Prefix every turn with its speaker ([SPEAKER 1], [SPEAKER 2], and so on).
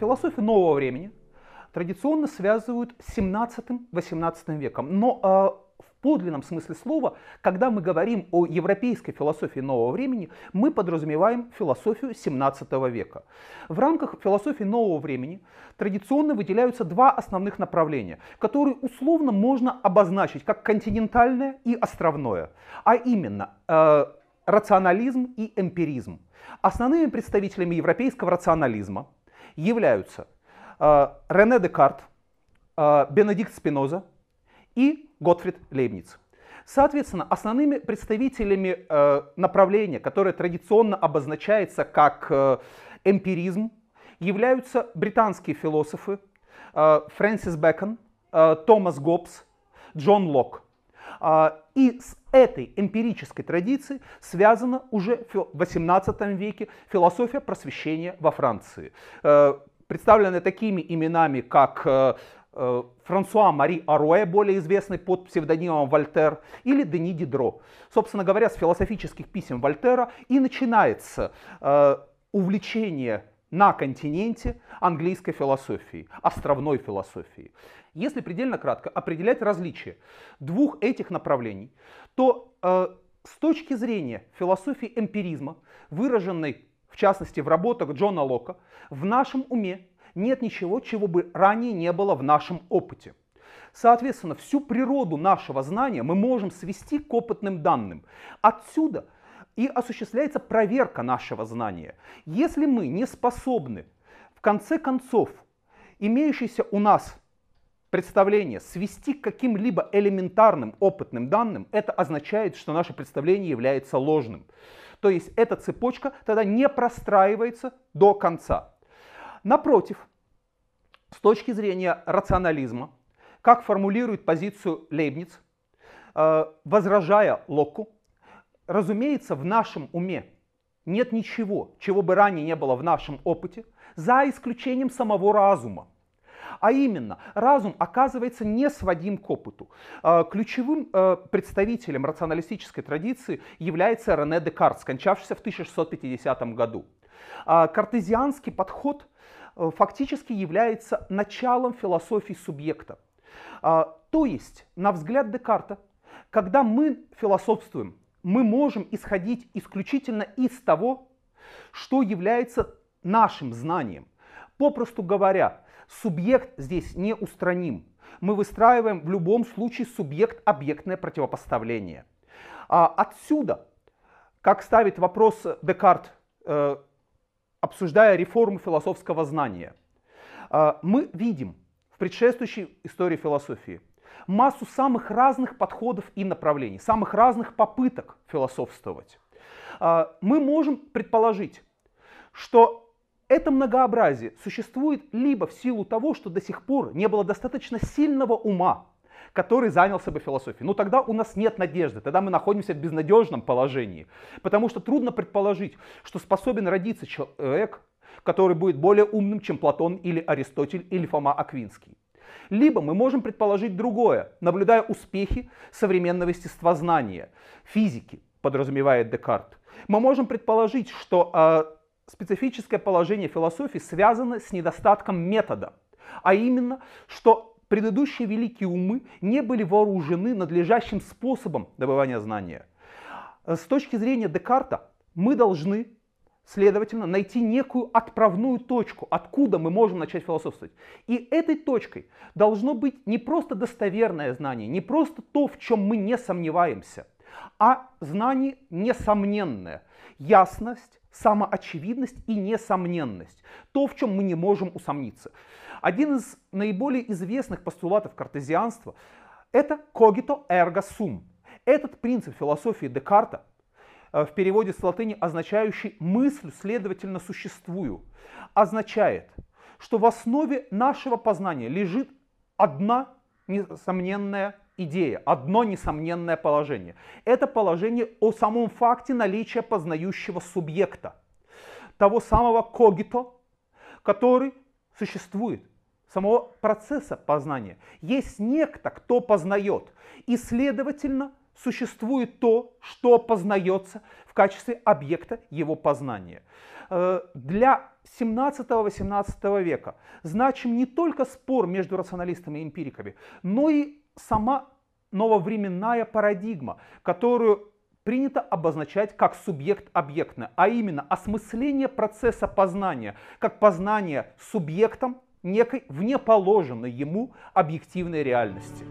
[SPEAKER 1] философию нового времени традиционно связывают с 17-18 веком. Но э, в подлинном смысле слова, когда мы говорим о европейской философии нового времени, мы подразумеваем философию 17 века. В рамках философии нового времени традиционно выделяются два основных направления, которые условно можно обозначить как континентальное и островное, а именно э, рационализм и эмпиризм. Основными представителями европейского рационализма являются э, Рене Декарт, э, Бенедикт Спиноза и Готфрид Лейбниц. Соответственно, основными представителями э, направления, которое традиционно обозначается как эмпиризм, являются британские философы Фрэнсис Бэкон, Томас Гоббс, Джон Лок. Э, и с этой эмпирической традицией связана уже в XVIII веке философия просвещения во Франции, э, представленная такими именами, как э, э, Франсуа Мари Аруэ, более известный под псевдонимом Вольтер, или Дени Дидро. Собственно говоря, с философических писем Вольтера и начинается увлечение на континенте английской философии, островной философии. Если предельно кратко определять различия двух этих направлений, то э, с точки зрения философии эмпиризма, выраженной в частности в работах Джона Лока, в нашем уме нет ничего, чего бы ранее не было в нашем опыте. Соответственно, всю природу нашего знания мы можем свести к опытным данным. Отсюда и осуществляется проверка нашего знания. Если мы не способны, в конце концов, имеющийся у нас представление свести к каким-либо элементарным опытным данным, это означает, что наше представление является ложным. То есть эта цепочка тогда не простраивается до конца. Напротив, с точки зрения рационализма, как формулирует позицию Лейбниц, э, возражая Локку, разумеется, в нашем уме нет ничего, чего бы ранее не было в нашем опыте, за исключением самого разума. А именно, разум оказывается не сводим к опыту. А, ключевым э, представителем рационалистической традиции является Рене Декарт, скончавшийся в 1650 году. А, картезианский подход э, фактически является началом философии субъекта. А, то есть, на взгляд Декарта, когда мы философствуем, мы можем исходить исключительно из того, что является нашим знанием. Попросту говоря, Субъект здесь не устраним. Мы выстраиваем в любом случае субъект-объектное противопоставление. А отсюда, как ставит вопрос Декарт, э, обсуждая реформу философского знания, э, мы видим в предшествующей истории философии массу самых разных подходов и направлений, самых разных попыток философствовать. Э, мы можем предположить, что это многообразие существует либо в силу того, что до сих пор не было достаточно сильного ума, который занялся бы философией. Ну тогда у нас нет надежды, тогда мы находимся в безнадежном положении. Потому что трудно предположить, что способен родиться человек, который будет более умным, чем Платон или Аристотель или Фома Аквинский. Либо мы можем предположить другое, наблюдая успехи современного естествознания, физики, подразумевает Декарт. Мы можем предположить, что э, специфическое положение философии связано с недостатком метода, а именно, что предыдущие великие умы не были вооружены надлежащим способом добывания знания. С точки зрения Декарта мы должны, следовательно, найти некую отправную точку, откуда мы можем начать философствовать. И этой точкой должно быть не просто достоверное знание, не просто то, в чем мы не сомневаемся, а знание несомненное, ясность, самоочевидность и несомненность. То, в чем мы не можем усомниться. Один из наиболее известных постулатов картезианства – это cogito ergo sum. Этот принцип философии Декарта, в переводе с латыни означающий «мысль, следовательно, существую», означает, что в основе нашего познания лежит одна несомненная идея, одно несомненное положение. Это положение о самом факте наличия познающего субъекта, того самого когито, который существует, самого процесса познания. Есть некто, кто познает, и, следовательно, существует то, что познается в качестве объекта его познания. Э, для 17-18 века значим не только спор между рационалистами и эмпириками, но и сама нововременная парадигма, которую принято обозначать как субъект-объектное, а именно осмысление процесса познания, как познание субъектом некой внеположенной ему объективной реальности.